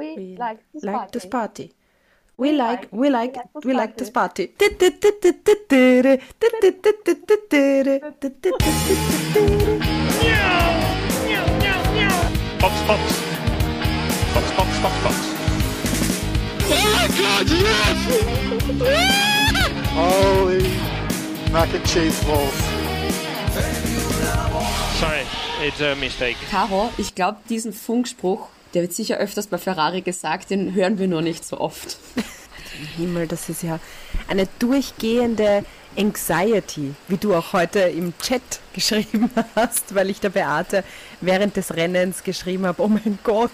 We, We like this like party. this party. We like, we like, we like this party. Box, Box. Box, Box, Box, Box. Holy mac and cheese balls. Sorry, it's a mistake. Caro, ich glaube, diesen Funkspruch, der wird sicher öfters bei Ferrari gesagt, den hören wir nur nicht so oft. Himmel, das ist ja eine durchgehende Anxiety, wie du auch heute im Chat geschrieben hast, weil ich der Beate während des Rennens geschrieben habe, oh mein Gott,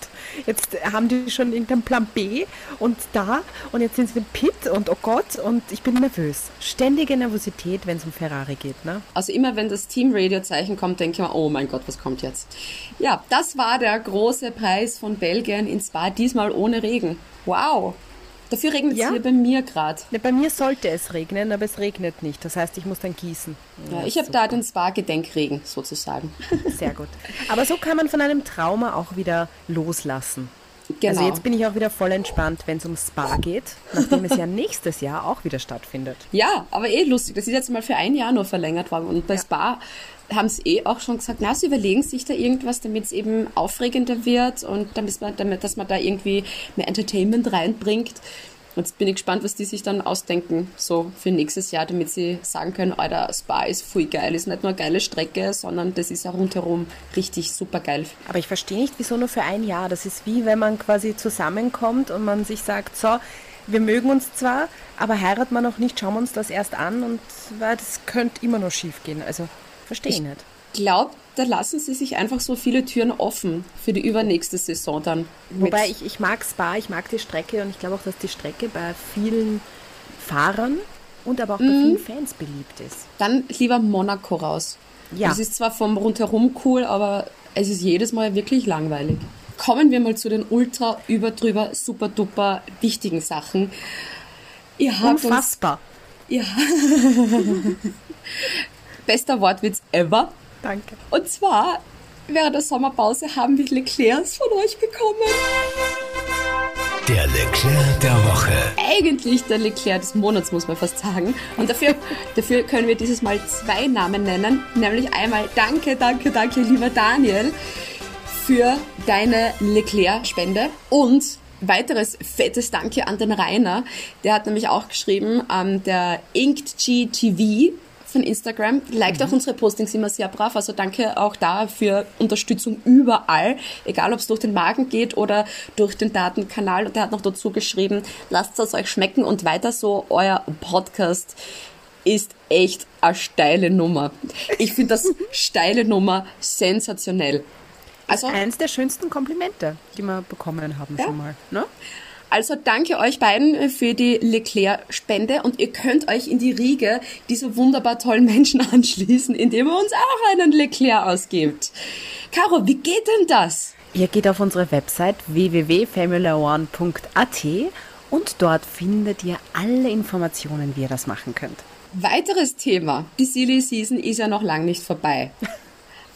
jetzt haben die schon irgendeinen Plan B und da und jetzt sind sie mit Pit und oh Gott und ich bin nervös. Ständige Nervosität, wenn es um Ferrari geht, ne? Also immer wenn das Team-Radio-Zeichen kommt, denke ich mir, oh mein Gott, was kommt jetzt? Ja, das war der große Preis von Belgien in Spa, diesmal ohne Regen. Wow. Dafür regnet es Ja. hier bei mir gerade. Ne, Bei mir sollte es regnen, aber es regnet nicht. Das heißt, ich muss dann gießen. Ja, ich habe da den Spa-Gedenkregen sozusagen. Sehr gut. Aber so kann man von einem Trauma auch wieder loslassen. Genau. Also jetzt bin ich auch wieder voll entspannt, wenn es um Spa geht, nachdem es ja nächstes Jahr auch wieder stattfindet. Ja, aber eh lustig. Das ist jetzt mal für ein Jahr nur verlängert worden. Und bei Spa haben sie eh auch schon gesagt, na, sie überlegen sich da irgendwas, damit es eben aufregender wird und damit man, damit, dass man da irgendwie mehr Entertainment reinbringt. Jetzt bin ich gespannt, was die sich dann ausdenken, so für nächstes Jahr, damit sie sagen können, Alter, Spa ist voll geil, ist nicht nur eine geile Strecke, sondern das ist auch rundherum richtig super geil. Aber ich verstehe nicht, wieso nur für ein Jahr. Das ist wie wenn man quasi zusammenkommt und man sich sagt, so, wir mögen uns zwar, aber heiraten wir noch nicht, schauen wir uns das erst an und weil das könnte immer noch schief gehen. Also verstehe ich nicht. Glaubt, da lassen sie sich einfach so viele Türen offen für die übernächste Saison dann. Wobei ich, ich mag Spa, ich mag die Strecke und ich glaube auch, dass die Strecke bei vielen Fahrern und aber auch bei vielen Fans beliebt ist. Dann lieber Monaco raus. Ja. Es ist zwar vom rundherum cool, aber es ist jedes Mal wirklich langweilig. Kommen wir mal zu den ultra, überdrüber, super duper wichtigen Sachen. Ihr habt uns, Unfassbar. ja. Bester Wortwitz ever. Danke. Und zwar, während der Sommerpause haben wir Leclercs von euch bekommen. Der Leclerc der Woche. eigentlich der Leclerc des Monats, muss man fast sagen. Und dafür, dafür können wir dieses Mal zwei Namen nennen. Nämlich einmal Danke, danke, danke, lieber Daniel, für deine Leclerc-Spende. Und weiteres fettes Danke an den Rainer. Der hat nämlich auch geschrieben, ähm, der Inked GTV von Instagram. Liked auch unsere Postings immer sehr brav. Also danke auch da für Unterstützung überall. Egal, ob es durch den Magen geht oder durch den Datenkanal. Und der hat noch dazu geschrieben, lasst es euch schmecken und weiter so. Euer Podcast ist echt eine steile Nummer. Ich finde das steile Nummer sensationell. Also, Eins der schönsten Komplimente, die wir bekommen haben schon mal. Ne? Also danke euch beiden für die Leclerc-Spende und ihr könnt euch in die Riege dieser wunderbar tollen Menschen anschließen, indem ihr uns auch einen Leclerc ausgibt. Caro, wie geht denn das? Ihr geht auf unsere Website www.formula1.at und dort findet ihr alle Informationen, wie ihr das machen könnt. Weiteres Thema. Die Silly Season ist ja noch lang nicht vorbei.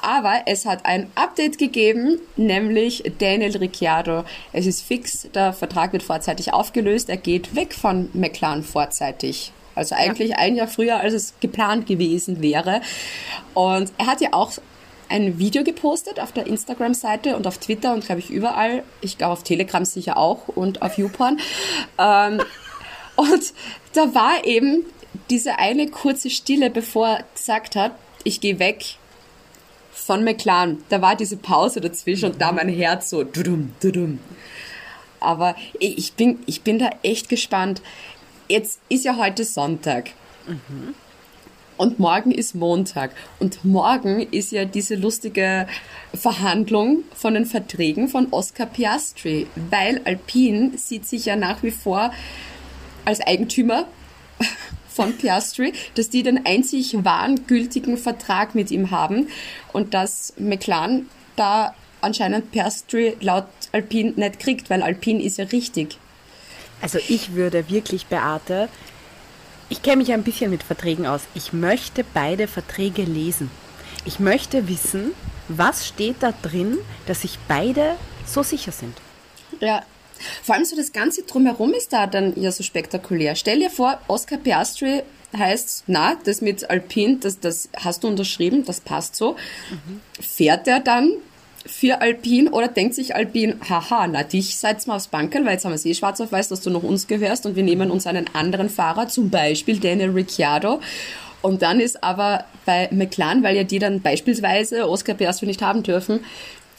Aber es hat ein Update gegeben, nämlich Daniel Ricciardo. Es ist fix, der Vertrag wird vorzeitig aufgelöst. Er geht weg von McLaren vorzeitig. Also eigentlich ein Jahr früher, als es geplant gewesen wäre. Und er hat ja auch ein Video gepostet auf der Instagram-Seite und auf Twitter und glaube ich überall. Ich glaube auf Telegram sicher auch und auf YouPorn. Ähm, und da war eben diese eine kurze Stille, bevor er gesagt hat, ich gehe weg von McLaren. Da war diese Pause dazwischen und da mein Herz so. Dudum, dudum. Aber ich ich bin, ich bin da echt gespannt. Jetzt ist ja heute Sonntag. Und morgen ist Montag. Und morgen ist ja diese lustige Verhandlung von den Verträgen von Oscar Piastri. Weil Alpine sieht sich ja nach wie vor als Eigentümer von Piastri, dass die den einzig wahren gültigen Vertrag mit ihm haben und dass McLaren da anscheinend Piastri laut Alpine nicht kriegt, weil Alpine ist ja richtig. Also ich würde wirklich, Beate, ich kenne mich ein bisschen mit Verträgen aus. Ich möchte beide Verträge lesen. Ich möchte wissen, was steht da drin, dass sich beide so sicher sind. Ja, Vor allem so das Ganze drumherum ist da dann ja so spektakulär. Stell dir vor, Oscar Piastri heißt, na, das mit Alpine, das, das hast du unterschrieben, das passt so. Fährt er dann für Alpine oder denkt sich Alpine, haha, na dich seid's mal aufs Bankerl, weil jetzt haben wir eh schwarz auf weiß, dass du noch uns gehörst und wir nehmen uns einen anderen Fahrer, zum Beispiel Daniel Ricciardo. Und dann ist aber bei McLaren, weil ja die dann beispielsweise Oscar Piastri nicht haben dürfen,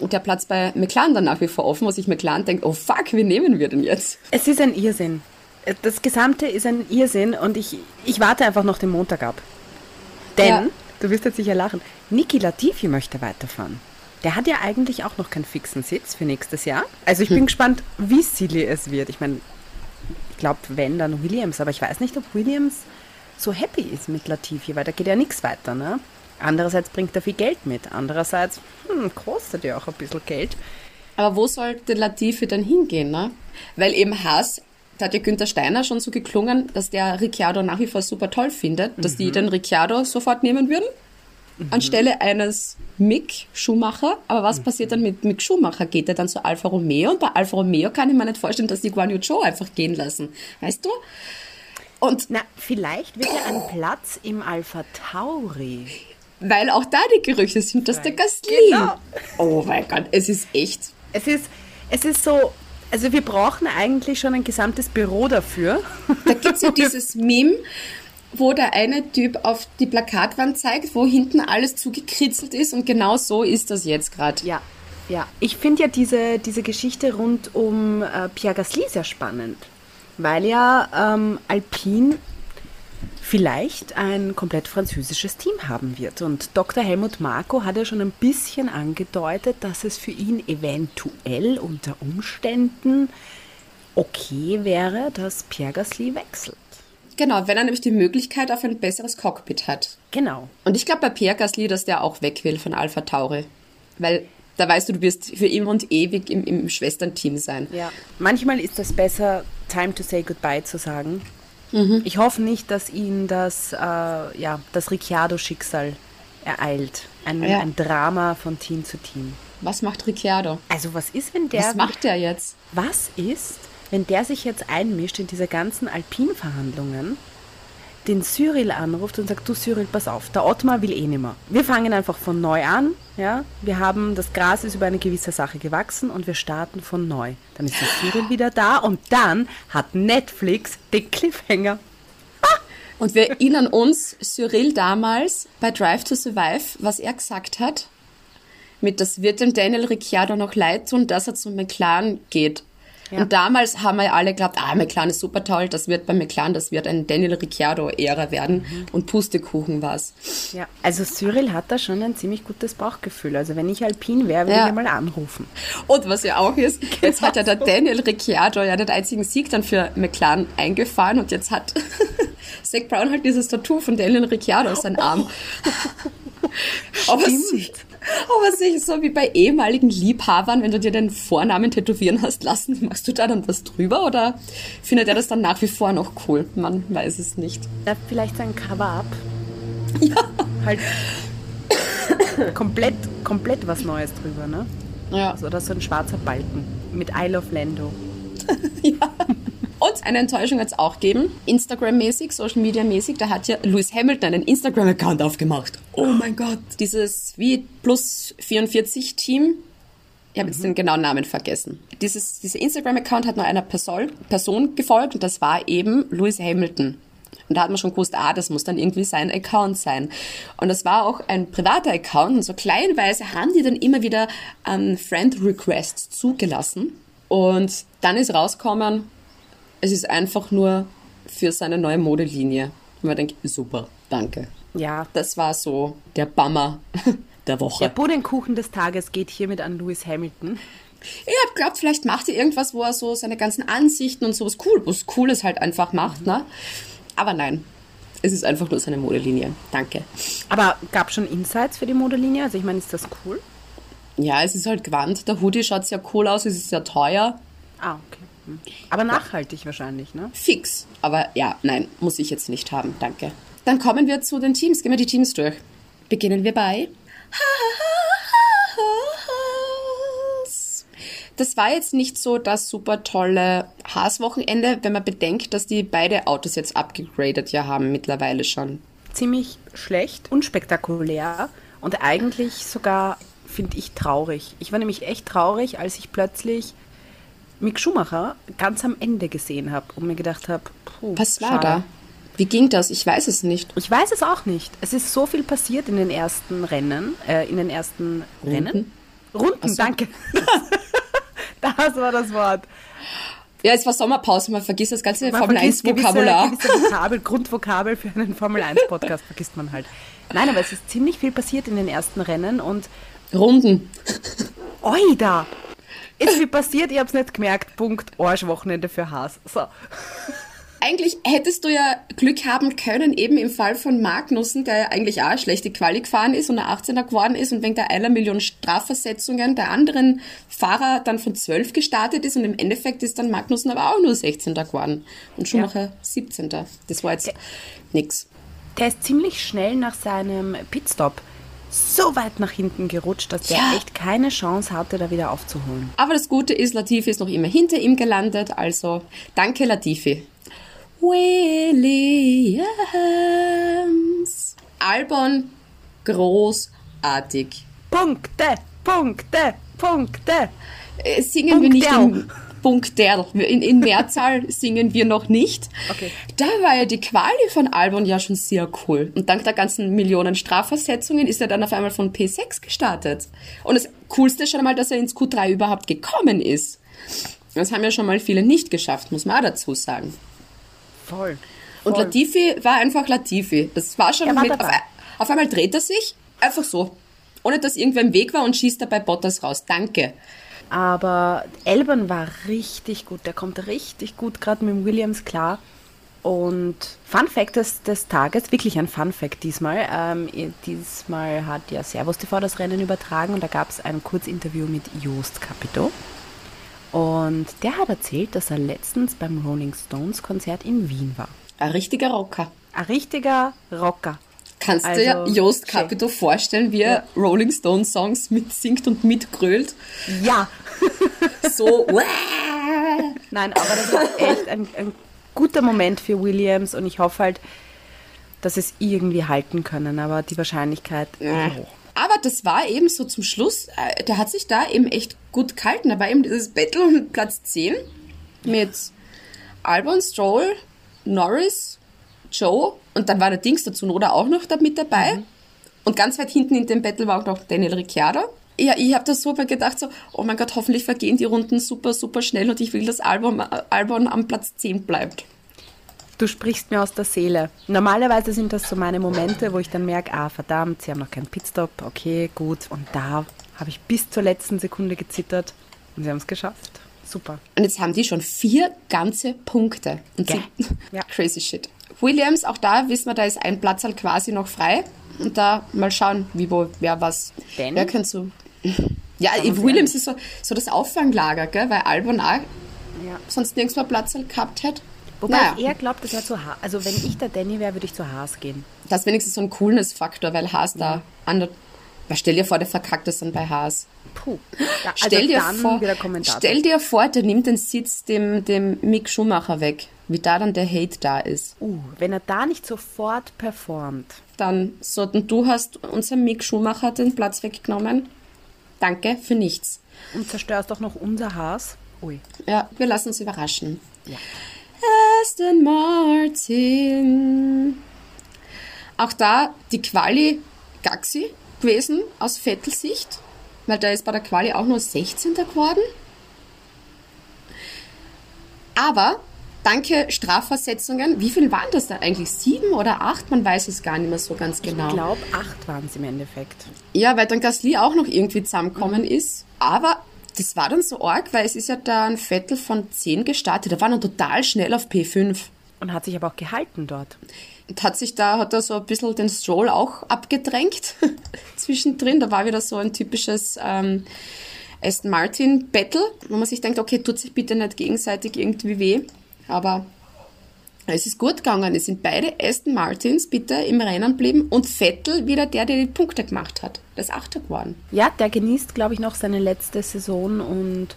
der Platz bei McLaren dann nach wie vor offen, wo sich McLaren denkt, oh fuck, wie nehmen wir denn jetzt? Es ist ein Irrsinn. Das Gesamte ist ein Irrsinn und ich, ich warte einfach noch den Montag ab. Denn, Ja. du wirst jetzt sicher lachen, Niki Latifi möchte weiterfahren. Der hat ja eigentlich auch noch keinen fixen Sitz für nächstes Jahr. Also ich bin gespannt, wie silly es wird. Ich meine, ich glaube, wenn, dann Williams. Aber ich weiß nicht, ob Williams so happy ist mit Latifi, weil da geht ja nichts weiter. Ne? Andererseits bringt er viel Geld mit. Andererseits hm, kostet ja auch ein bisschen Geld. Aber wo sollte Latifi dann hingehen, ne? Weil eben Haas, da hat ja Günther Steiner schon so geklungen, dass der Ricciardo nach wie vor super toll findet, dass die den Ricciardo sofort nehmen würden. Anstelle eines Mick Schumacher. Aber was passiert dann mit Mick Schumacher? Geht er dann zu Alfa Romeo? Und bei Alfa Romeo kann ich mir nicht vorstellen, dass die Guan Yu Zhou einfach gehen lassen. Weißt du? Und Na, vielleicht wird er einen Platz im Alpha Tauri. Weil auch da die Gerüchte sind, dass der Gasly. Genau. Oh mein Gott, es ist echt. Es ist, es ist so, also wir brauchen eigentlich schon ein gesamtes Büro dafür. Da gibt's ja dieses Meme, wo der eine Typ auf die Plakatwand zeigt, wo hinten alles zugekritzelt ist und genau so ist das jetzt gerade. Ja, ja. Ich finde ja diese, diese Geschichte rund um äh, Pierre Gasly sehr spannend, weil ja ähm, Alpine vielleicht ein komplett französisches Team haben wird. Und Dr. Helmut Marko hat ja schon ein bisschen angedeutet, dass es für ihn eventuell unter Umständen okay wäre, dass Pierre Gasly wechselt. Genau, wenn er nämlich die Möglichkeit auf ein besseres Cockpit hat. Genau. Und ich glaube bei Pierre Gasly, dass der auch weg will von Alpha Tauri. Weil da weißt du, du wirst für immer und ewig im, im Schwesternteam sein. Ja. Manchmal ist es besser, time to say goodbye zu sagen. Ich hoffe nicht, dass ihn das, äh, ja, das Ricciardo-Schicksal ereilt. Ein, Ja. ein Drama von Team zu Team. Was macht Ricciardo? Also was ist, wenn der... Was macht der jetzt? Was ist, wenn der sich jetzt einmischt in diese ganzen Alpin-Verhandlungen, den Cyril anruft und sagt, du Cyril, pass auf, der Ottmar will eh nimmer. Wir fangen einfach von neu an, ja. Wir haben, das Gras ist über eine gewisse Sache gewachsen und wir starten von neu. Dann ist der Cyril wieder da und dann hat Netflix den Cliffhanger. Und wir erinnern uns, Cyril damals bei Drive to Survive, was er gesagt hat, mit das wird dem Daniel Ricciardo noch leid tun, dass er zu McLaren geht. Ja. Und damals haben wir alle geglaubt, ah, McLaren ist super toll, das wird bei McLaren, das wird ein Daniel Ricciardo-Ära werden. Und Pustekuchen war's. Ja, also Cyril hat da schon ein ziemlich gutes Bauchgefühl. Also wenn ich Alpin wäre, würde Ja. ich ihn mal anrufen. Und was ja auch ist, jetzt hat ja der Daniel Ricciardo ja den einzigen Sieg dann für McLaren eingefahren und jetzt hat Zach Brown halt dieses Tattoo von Daniel Ricciardo auf seinem Arm. Aber sich, aber sich so wie bei ehemaligen Liebhabern, wenn du dir den Vornamen tätowieren hast lassen, machst du da dann was drüber oder findet er das dann nach wie vor noch cool? Man weiß es nicht. Da vielleicht sein Cover-Up. Halt komplett, komplett was Neues drüber, ne? Ja. Also, oder so ein schwarzer Balken mit I Love Lando. Und eine Enttäuschung hat es auch gegeben, Instagram-mäßig, Social-Media-mäßig, da hat ja Lewis Hamilton einen Instagram-Account aufgemacht. Oh mein Gott. Dieses wie plus 44 Team, ich habe jetzt den genauen Namen vergessen. Dieses, dieser Instagram-Account hat nur einer Person, Person gefolgt und das war eben Lewis Hamilton. Und da hat man schon gewusst, ah, das muss dann irgendwie sein Account sein. Und das war auch ein privater Account und so kleinweise haben die dann immer wieder ähm, Friend-Requests zugelassen. Und dann ist rausgekommen, es ist einfach nur für seine neue Modelinie. Und man denkt, super, danke. Ja, Das war so der Bummer der der Woche. Puddingkuchen des Tages geht hiermit an Lewis Hamilton. Ich hab glaubt, vielleicht macht er irgendwas, wo er so seine ganzen Ansichten und sowas cool, was Cooles halt einfach macht, ne? Aber nein, es ist einfach nur seine Modelinie. Danke. Aber gab schon Insights für die Modelinie? Also ich meine, ist das cool? Ja, es ist halt Gewand. Der Hoodie schaut sehr cool aus, es ist sehr teuer. Ah, okay. Aber nachhaltig wahrscheinlich, ne? Fix. Aber ja, nein, muss ich jetzt nicht haben. Danke. Dann kommen wir zu den Teams. Gehen wir die Teams durch. Beginnen wir bei das war jetzt nicht so das super tolle Haas-Wochenende, wenn man bedenkt, dass die beide Autos jetzt abgegradet ja haben mittlerweile schon. Ziemlich schlecht, unspektakulär und eigentlich sogar, finde ich, traurig. Ich war nämlich echt traurig, als ich plötzlich Mick Schumacher ganz am Ende gesehen habe und mir gedacht habe, was war schade. da? Wie ging das? Ich weiß es nicht. Ich weiß es auch nicht. Es ist so viel passiert in den ersten Rennen, äh, in den ersten Runden? Rennen. Runden, so. danke. das war das Wort. Ja, es war Sommerpause, man vergisst das ganze man Formel 1 Vokabular. Gewisse, gewisse Vokabel, Grundvokabel für einen Formel 1 Podcast vergisst man halt. Nein, aber es ist ziemlich viel passiert in den ersten Rennen und Runden. Oi, da. Ist viel passiert, ich hab's nicht gemerkt. Punkt. Arschwochenende für Haas. So eigentlich hättest du ja Glück haben können, eben im Fall von Magnussen, der ja eigentlich auch eine schlechte Quali gefahren ist und ein 18er geworden ist und wegen der einer Million Strafversetzungen der anderen Fahrer dann von 12 gestartet ist und im Endeffekt ist dann Magnussen aber auch nur 16er geworden und Schumacher ja. 17. Das war jetzt der, nix. Der ist ziemlich schnell nach seinem Pitstop so weit nach hinten gerutscht, dass der ja. echt keine Chance hatte, da wieder aufzuholen. Aber das Gute ist, Latifi ist noch immer hinter ihm gelandet, also danke Latifi. Williams. Albon, großartig. Punkte, Punkte, Punkte. Äh, singen Punkte. wir nicht in Punkterl. In, in Mehrzahl singen wir noch nicht. Okay. Da war ja die Quali von Albon ja schon sehr cool. Und dank der ganzen Millionen Strafversetzungen ist er dann auf einmal von P6 gestartet. Und das Coolste ist schon einmal, dass er ins Q3 überhaupt gekommen ist. Das haben ja schon mal viele nicht geschafft, muss man auch dazu sagen. Voll. Und Latifi war einfach Latifi. Das war schon war mit, auf, auf, einmal dreht er sich, einfach so. Ohne dass irgendwer im Weg war und schießt dabei Bottas raus. Danke. Aber Elban war richtig gut. Der kommt richtig gut gerade mit Williams klar. Und Fun Fact des, des Tages, wirklich ein Fun Fact diesmal. Ähm, diesmal hat ja Servus TV das Rennen übertragen und da gab es ein Kurzinterview mit Joost Capito. Und der hat erzählt, dass er letztens beim Rolling Stones Konzert in Wien war. Ein richtiger Rocker. Ein richtiger Rocker. Kannst also, du dir also, Jost Capito vorstellen, wie er ja. Rolling Stones Songs mitsingt und mitgrölt? Ja. So. Nein, aber das war echt ein, ein guter Moment für Williams und ich hoffe halt, dass es irgendwie halten können, aber die Wahrscheinlichkeit ja. hoch. Aber das war eben so zum Schluss, äh, der hat sich da eben echt gut gehalten. Da war eben dieses Battle um Platz 10 mit Albon, Stroll, Norris, Joe und dann war der Dings dazu oder auch noch da mit dabei. Mhm. Und ganz weit hinten in dem Battle war auch noch Daniel Ricciardo. Ja, ich habe da so gedacht, so, oh mein Gott, hoffentlich vergehen die Runden super, super schnell und ich will, dass Albon, Albon am Platz 10 bleibt. Du sprichst mir aus der Seele. Normalerweise sind das so meine Momente, wo ich dann merke, ah verdammt, sie haben noch keinen Pitstop, okay, gut. Und da habe ich bis zur letzten Sekunde gezittert und sie haben es geschafft. Super. Und jetzt haben die schon vier ganze Punkte. Und ja. ja. crazy shit. Williams, auch da wissen wir, da ist ein Platz halt quasi noch frei. Und da mal schauen, wie, wo, wer was. Denn? Wer könnte so. Ja, Williams ist so, so das Auffanglager, gell? weil Albon auch ja. sonst nirgends mehr Platz halt gehabt hätte. Wobei naja. er glaubt, dass er zu Haas. Also wenn ich der Danny wäre, würde ich zu Haas gehen. Das ist wenigstens so ein Coolness-Faktor, weil Haas ja. da an der. stell dir vor, der verkackt das dann bei Haas. Puh. Ja, also stell, dir vor, stell dir vor, der nimmt den Sitz dem, dem Mick Schumacher weg. Wie da dann der Hate da ist. Uh, wenn er da nicht sofort performt. Dann so, und du hast unserem Mick Schumacher den Platz weggenommen. Danke für nichts. Und zerstörst doch noch unser Haas. Ui. Ja, wir lassen uns überraschen. Ja. Aston Martin. Auch da die Quali Gaxi gewesen aus Vettel-Sicht, weil da ist bei der Quali auch nur 16. geworden. Aber danke Strafversetzungen, wie viel waren das da eigentlich? Sieben oder acht? Man weiß es gar nicht mehr so ganz genau. Ich glaube, acht waren es im Endeffekt. Ja, weil dann Gasly auch noch irgendwie zusammengekommen mhm. ist. Aber das war dann so arg, weil es ist ja da ein Vettel von 10 gestartet. Der war dann total schnell auf P5. Und hat sich aber auch gehalten dort. Und hat sich da, hat er so ein bisschen den Stroll auch abgedrängt zwischendrin. Da war wieder so ein typisches ähm, Aston Martin Battle, wo man sich denkt, okay, tut sich bitte nicht gegenseitig irgendwie weh. Aber es ist gut gegangen. Es sind beide Aston Martins bitte im Rennen geblieben und Vettel wieder der, der die Punkte gemacht hat. Das ist Achter geworden. Ja, der genießt, glaube ich, noch seine letzte Saison und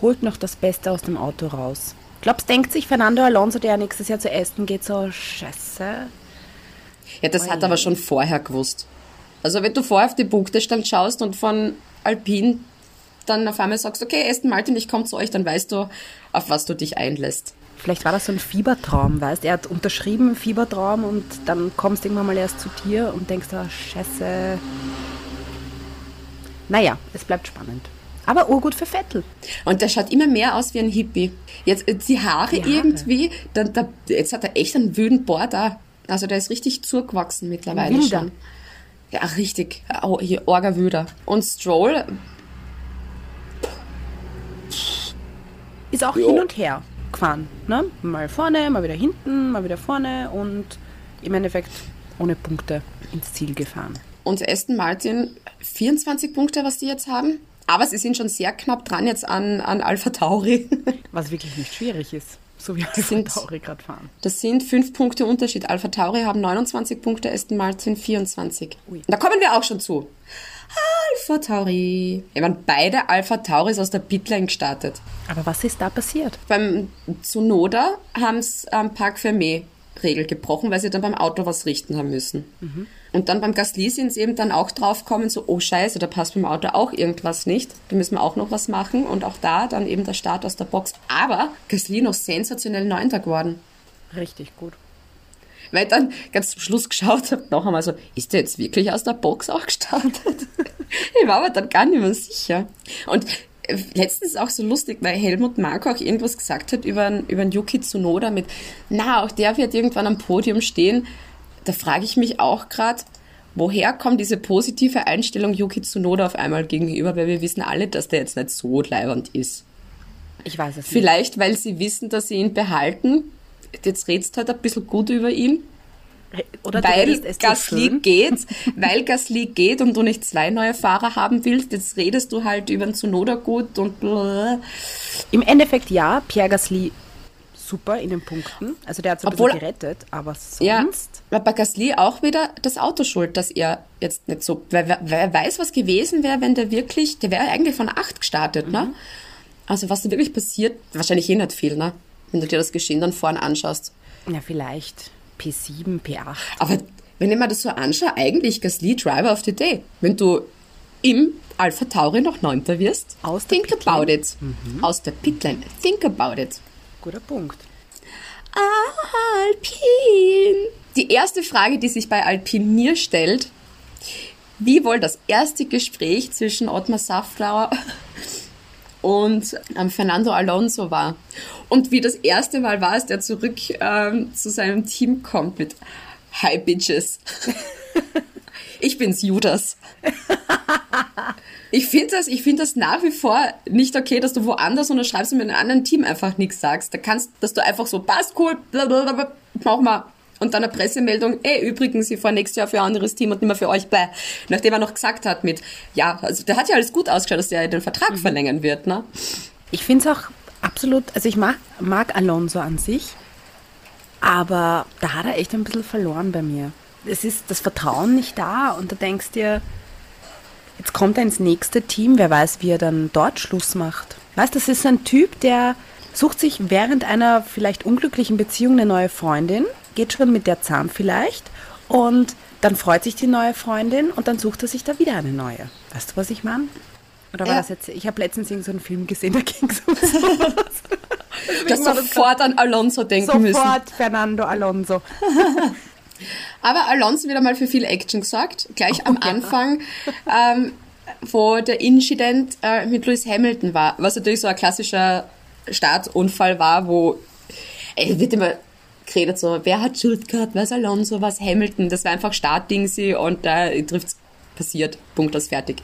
holt noch das Beste aus dem Auto raus. Glaubst, denkt sich Fernando Alonso, der nächstes Jahr zu Aston geht, so, scheiße. Ja, das hat er aber schon vorher gewusst. Also wenn du vorher auf die Punktestand schaust und von Alpine dann auf einmal sagst, okay, Aston Martin, ich komme zu euch, dann weißt du, auf was du dich einlässt. Vielleicht war das so ein Fiebertraum, weißt Er hat unterschrieben, Fiebertraum, und dann kommst du irgendwann mal erst zu dir und denkst, oh, scheiße. Naja, es bleibt spannend. Aber urgut für Vettel. Und der schaut immer mehr aus wie ein Hippie. Jetzt äh, die Haare, Die Haare. irgendwie, dann, da, jetzt hat er echt einen wüden da. Also der ist richtig zugewachsen mittlerweile Wilder. schon. Ja, richtig. Oh, hier, Orga-Wüder. Und Stroll, Ist auch hin und her gefahren. Ne? Mal vorne, mal wieder hinten, mal wieder vorne und im Endeffekt ohne Punkte ins Ziel gefahren. und Aston Martin 24 Punkte, was die jetzt haben. Aber sie sind schon sehr knapp dran jetzt an, an Alpha Tauri. Was wirklich nicht schwierig ist. So wie Alpha sind- Tauri gerade fahren. Das sind fünf Punkte Unterschied. Alpha Tauri haben 29 Punkte, Aston Martin 24. Da kommen wir auch schon zu. Alpha Tauri. Ich meine, beide Alpha Tauris aus der Pitlane gestartet. Aber was ist da passiert? Beim Tsunoda haben sie am Park Fermé Regel gebrochen, weil sie dann beim Auto was richten haben müssen. Und dann beim Gasly sind sie eben dann auch draufgekommen, so, oh scheiße, da passt beim Auto auch irgendwas nicht. Da müssen wir auch noch was machen. Und auch da dann eben der Start aus der Box. Aber Gasly noch sensationell Neunter geworden. Richtig gut. Weil ich dann ganz zum Schluss geschaut habe, noch einmal so, ist der jetzt wirklich aus der Box auch gestartet? ich war aber dann gar nicht mehr sicher. Und äh, letztens auch so lustig, weil Helmut Marko auch irgendwas gesagt hat über, über einen Yuki Tsunoda mit, na, auch der wird irgendwann am Podium stehen. Da frage ich mich auch gerade, woher kommt diese positive Einstellung Yuki Tsunoda auf einmal gegenüber, weil wir wissen alle, dass der jetzt nicht so leibernd ist. Ich weiß es nicht. Vielleicht, weil sie wissen, dass sie ihn behalten. Jetzt redst halt ein bisschen gut über ihn Oder weil so Gasly schön. geht, weil Gasly geht und du nicht zwei neue Fahrer haben willst, jetzt redest du halt über den Tsunoda gut und blablabla. Im Endeffekt ja, Pierre Gasly super in den Punkten. Also der hat es ein Obwohl- gerettet, aber sonst... ja, aber bei Gasly auch wieder das Auto schuld, dass er jetzt nicht so, wer, wer weiß, was gewesen wäre, wenn der wirklich, der wäre eigentlich von acht gestartet, ne? Mhm. Also was da wirklich passiert, wahrscheinlich eh nicht viel, ne? Wenn du dir das Geschehen dann vorne anschaust. Ja, vielleicht P7, P8. Aber wenn ich mir das so anschaue, eigentlich Gasly Driver of the Day. Wenn du im Alpha Tauri noch Neunter wirst, Aus der think about it. Aus der Pitlane. Think about it. Guter Punkt. Alpine. Die erste Frage, die sich bei Alpine mir stellt, wie wohl das erste Gespräch zwischen Ottmar Safnauer und ähm, Fernando Alonso war. Und wie das erste Mal war, als der zurück ähm, zu seinem Team kommt mit Hi Bitches. ich bin's Judas. Ich finde das, ich finde das nach wie vor nicht okay, dass du woanders unterschreibst und mit einem anderen Team einfach nichts sagst. Da kannst, dass du einfach so, passt cool, blablabla, mach mal. Und dann eine Pressemeldung, ey, übrigens, ich fahre nächstes Jahr für ein anderes Team und nicht mehr für euch, bäh. Nachdem er noch gesagt hat mit, ja, also der hat ja alles gut ausgeschaut, dass der den Vertrag verlängern wird, ne? Ich finde es auch absolut, also ich mag, mag Alonso an sich, aber da hat er echt ein bisschen verloren bei mir. Es ist das Vertrauen nicht da und du denkst dir, jetzt kommt er ins nächste Team, wer weiß, wie er dann dort Schluss macht. Weißt, das ist ein Typ, der sucht sich während einer vielleicht unglücklichen Beziehung eine neue Freundin, geht schon mit der zahm vielleicht und dann freut sich die neue Freundin und dann sucht er sich da wieder eine neue. Weißt du, was ich meine? Oder war Ja. das jetzt? Ich habe letztens irgend so einen Film gesehen, da ging es um sowas. Du hast sofort an Alonso denken müssen. Sofort Fernando Alonso. Aber Alonso wieder mal für viel Action gesorgt. Gleich am Anfang, ähm, wo der Incident äh, mit Lewis Hamilton war, was natürlich so ein klassischer Startunfall war, wo ey, wird immer geredet so, wer hat Schuld gehabt, was Alonso, was Hamilton, das war einfach Startding sie und da trifft's passiert, Punkt aus fertig.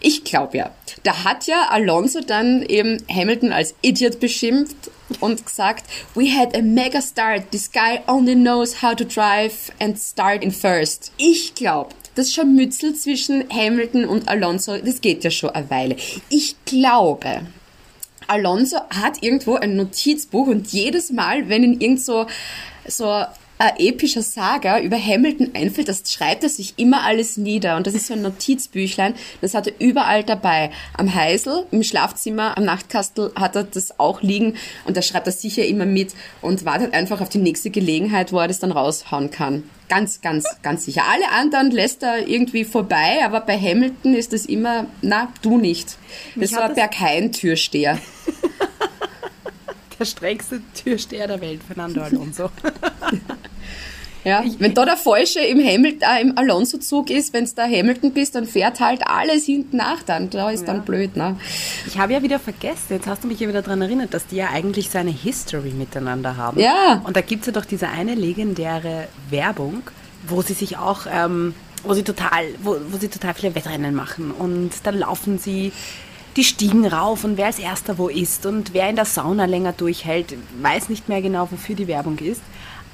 Ich glaube ja. Da hat ja Alonso dann eben Hamilton als Idiot beschimpft und gesagt, we had a mega start. This guy only knows how to drive and start in first. Ich glaube, das Scharmützel zwischen Hamilton und Alonso, das geht ja schon eine Weile. Ich glaube, Alonso hat irgendwo ein Notizbuch und jedes Mal, wenn ihn irgend so, so ein epischer Saga über Hamilton einfällt, das schreibt er sich immer alles nieder. Und das ist so ein Notizbüchlein, das hat er überall dabei. Am Heisel, im Schlafzimmer, am Nachtkastel hat er das auch liegen und da schreibt er sicher immer mit und wartet einfach auf die nächste Gelegenheit, wo er das dann raushauen kann. Ganz, ganz, ganz sicher. Alle anderen lässt er irgendwie vorbei, aber bei Hamilton ist das immer, na, du nicht. Das Mich war Berghain-Türsteher. Der strängste Türsteher der Welt, Fernando Alonso. Ja, wenn da der Falsche im Hamilton, äh, im Alonso-Zug ist, wenn da Hamilton bist, dann fährt halt alles hinten nach dann. Da ist dann blöd, ne? Ich habe ja wieder vergessen, jetzt hast du mich ja wieder daran erinnert, dass die ja eigentlich so eine History miteinander haben. Ja. Und da gibt es ja doch diese eine legendäre Werbung, wo sie sich auch, ähm, wo sie total, wo, wo sie total viele Wettrennen machen. Und dann laufen sie die Stiegen rauf und wer als erster wo ist und wer in der Sauna länger durchhält, weiß nicht mehr genau, wofür die Werbung ist.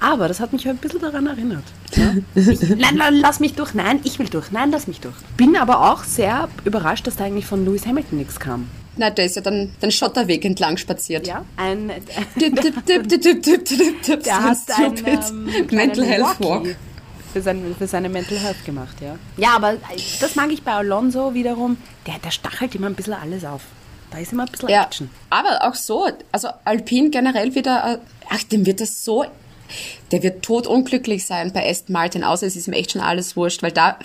Aber das hat mich ein bisschen daran erinnert. Ja? Ich, nein, nein, lass mich durch. Nein, ich will durch. Nein, lass mich durch. Bin aber auch sehr überrascht, dass da eigentlich von Lewis Hamilton nichts kam. Na, der ist ja dann den Schotterweg entlang spaziert. Ja, ein, der hat ein stupid. ähm, Mental Health Walk. Für, sein, für seine Mental Health gemacht, ja. Ja, aber das mag ich bei Alonso wiederum. Der, der stachelt immer ein bisschen alles auf. Da ist immer ein bisschen Ja, Action. aber auch so, also Alpine generell wieder, äh, ach, dem wird das so, der wird totunglücklich sein bei Aston Martin, außer es ist ihm echt schon alles wurscht, weil da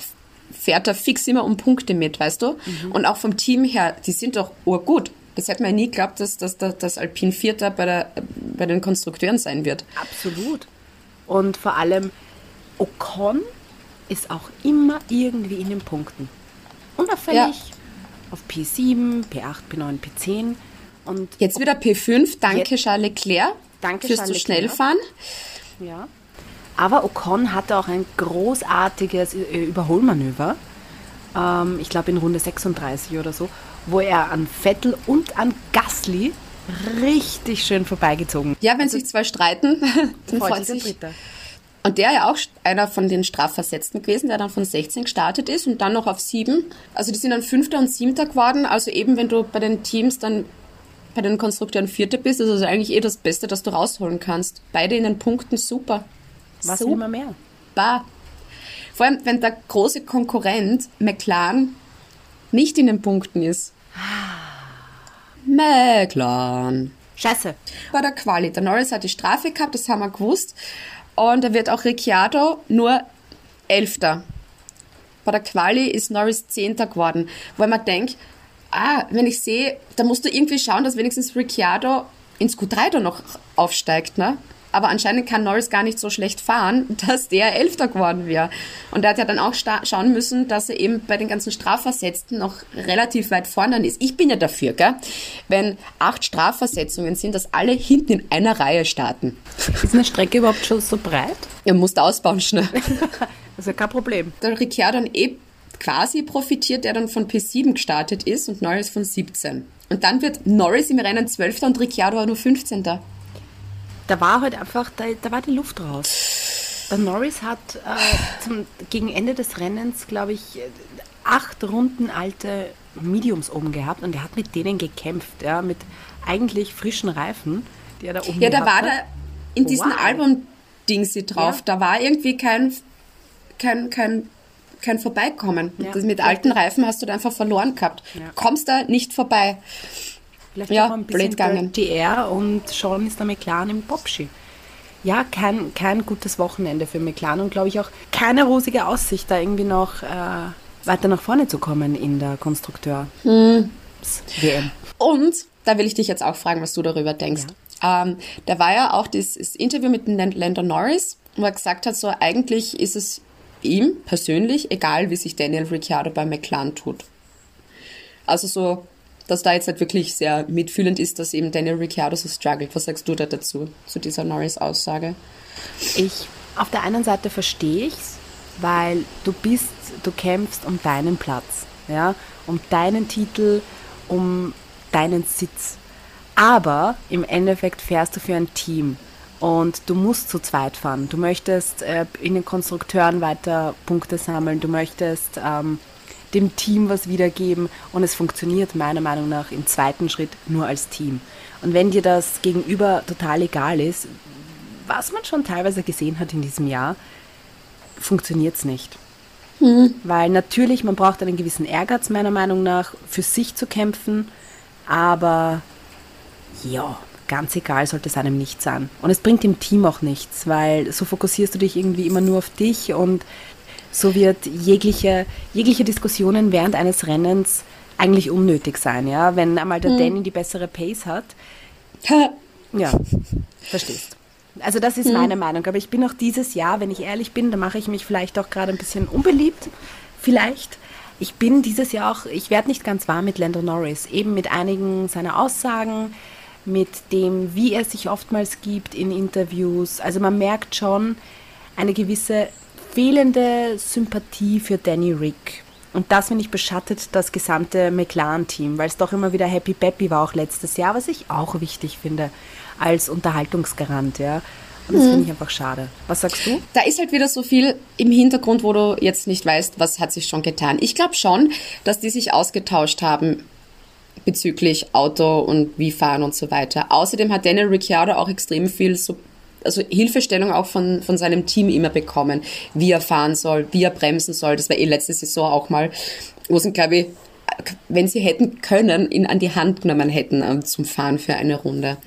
fährt er fix immer um Punkte mit, weißt du? Und auch vom Team her, die sind doch urgut. Das hätte man ja nie geglaubt, dass, dass, dass, dass Alpine Vierter bei, der, bei den Konstrukteuren sein wird. Absolut. Und vor allem Ocon ist auch immer irgendwie in den Punkten. Unauffällig auf P7, P8, P9, P10. Und Jetzt wieder P5, danke Charles Leclerc Danke, fürs Charles zu schnell Leclerc. Ja. Aber Ocon hatte auch ein großartiges äh, Überholmanöver. Ähm, ich glaube in Runde 36 oder so, wo er an Vettel und an Gasly richtig schön vorbeigezogen Ja, wenn sich zwei streiten, dann Freut freut sich der. Dritte. Und der ja auch einer von den Strafversetzten gewesen, der dann von 16 gestartet ist und dann noch auf 7. Also die sind dann Fünfter und Siebter geworden. Also eben, wenn du bei den Teams dann bei den Konstrukteuren Vierter bist, ist also eigentlich eh das Beste, das du rausholen kannst. Beide in den Punkten super. Was super. man mehr? Vor allem, wenn der große Konkurrent McLaren nicht in den Punkten ist. McLaren. Scheiße. bei der Quali. Der Norris hat die Strafe gehabt, das haben wir gewusst. Und da wird auch Ricciardo nur Elfter. Bei der Quali ist Norris Zehnter geworden. Weil man denkt, ah, wenn ich sehe, da musst du irgendwie schauen, dass wenigstens Ricciardo ins Q3 da noch aufsteigt, ne? Aber anscheinend kann Norris gar nicht so schlecht fahren, dass der Elfter geworden wäre. Und er hat ja dann auch schauen müssen, dass er eben bei den ganzen Strafversetzten noch relativ weit vorne ist. Ich bin ja dafür, gell? Wenn acht Strafversetzungen sind, dass alle hinten in einer Reihe starten. Ist eine Strecke überhaupt schon so breit? Ihr musst ausbauen schnell. Das ist ja kein Problem. Der Ricciardo dann eh quasi profitiert, der dann von P7 gestartet ist und Norris von 17. Und dann wird Norris im Rennen 12. und Ricciardo nur 15. Da war halt einfach, da, da war die Luft raus. Der Norris hat äh, zum, gegen Ende des Rennens, glaube ich, acht Runden alte Mediums oben gehabt und er hat mit denen gekämpft, ja, mit eigentlich frischen Reifen, die er da oben Ja, da war da in diesem Wow. Album-Dingsi drauf, Ja. da war irgendwie kein, kein, kein, kein Vorbeikommen. Ja, das mit alten Reifen hast du da einfach verloren gehabt. Ja. Kommst da nicht vorbei. Vielleicht Ja, auch ein bisschen. GR und schon ist der McLaren im Popski. Ja, kein, kein gutes Wochenende für McLaren und glaube ich auch keine rosige Aussicht, da irgendwie noch äh, weiter nach vorne zu kommen in der Konstrukteur. Hm. WM. Und da will ich dich jetzt auch fragen, was du darüber denkst. Ähm, da war ja auch dieses Interview mit dem Lando Norris, wo er gesagt hat, so eigentlich ist es ihm persönlich egal, wie sich Daniel Ricciardo bei McLaren tut. Also so, dass da jetzt halt wirklich sehr mitfühlend ist, dass eben Daniel Ricciardo so struggelt. Was sagst du da dazu, zu dieser Norris-Aussage? Ich, auf der einen Seite verstehe ich's, weil du bist, du kämpfst um deinen Platz, ja, um deinen Titel, um deinen Sitz. Aber im Endeffekt fährst du für ein Team und du musst zu zweit fahren. Du möchtest äh, in den Konstrukteuren weiter Punkte sammeln, du möchtest ähm, dem Team was wiedergeben und es funktioniert meiner Meinung nach im zweiten Schritt nur als Team. Und wenn dir das gegenüber total egal ist, was man schon teilweise gesehen hat in diesem Jahr, funktioniert es nicht. Weil natürlich, man braucht einen gewissen Ehrgeiz, meiner Meinung nach, für sich zu kämpfen, aber ja, ganz egal sollte es einem nicht sein. Und es bringt dem Team auch nichts, weil so fokussierst du dich irgendwie immer nur auf dich und so wird jegliche, jegliche Diskussionen während eines Rennens eigentlich unnötig sein, ja. Wenn einmal der Danny die bessere Pace hat, ja, verstehst. Also das ist meine Meinung. Aber ich bin auch dieses Jahr, wenn ich ehrlich bin, da mache ich mich vielleicht auch gerade ein bisschen unbeliebt. Vielleicht. Ich bin dieses Jahr auch, ich werde nicht ganz warm mit Lando Norris. Eben mit einigen seiner Aussagen, mit dem, wie er sich oftmals gibt in Interviews. Also man merkt schon eine gewisse fehlende Sympathie für Danny Rick. Und das, finde ich, beschattet das gesamte McLaren-Team, weil es doch immer wieder Happy Peppy war, auch letztes Jahr, was ich auch wichtig finde als Unterhaltungsgarant, ja. Und das finde ich einfach schade. Was sagst du? Da ist halt wieder so viel im Hintergrund, wo du jetzt nicht weißt, was hat sich schon getan. Ich glaube schon, dass die sich ausgetauscht haben bezüglich Auto und wie fahren und so weiter. Außerdem hat Daniel Ricciardo auch extrem viel so also Hilfestellung auch von, von seinem Team immer bekommen, wie er fahren soll, wie er bremsen soll. Das war eh letzte Saison auch mal, wo sie, glaube ich, wenn sie hätten können, ihn an die Hand genommen hätten ähm, zum Fahren für eine Runde.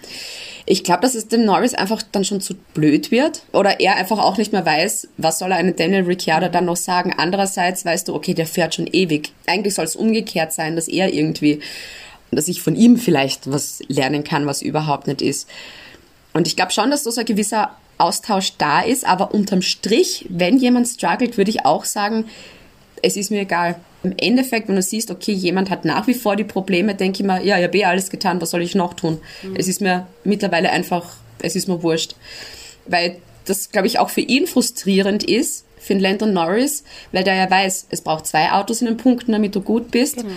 Ich glaube, dass es dem Norris einfach dann schon zu blöd wird oder er einfach auch nicht mehr weiß, was soll er einem Daniel Ricciardo dann noch sagen. Andererseits weißt du, okay, der fährt schon ewig. Eigentlich soll es umgekehrt sein, dass er irgendwie, dass ich von ihm vielleicht was lernen kann, was überhaupt nicht ist. Und ich glaube schon, dass so ein gewisser Austausch da ist, aber unterm Strich, wenn jemand struggelt, würde ich auch sagen, es ist mir egal. Im Endeffekt, wenn du siehst, okay, jemand hat nach wie vor die Probleme, denke ich mir, ja, ich habe eh alles getan, was soll ich noch tun? Mhm. Es ist mir mittlerweile einfach, es ist mir wurscht. Weil das, glaube ich, auch für ihn frustrierend ist, für den Landon Norris, weil der ja weiß, es braucht zwei Autos in den Punkten, damit du gut bist. Genau.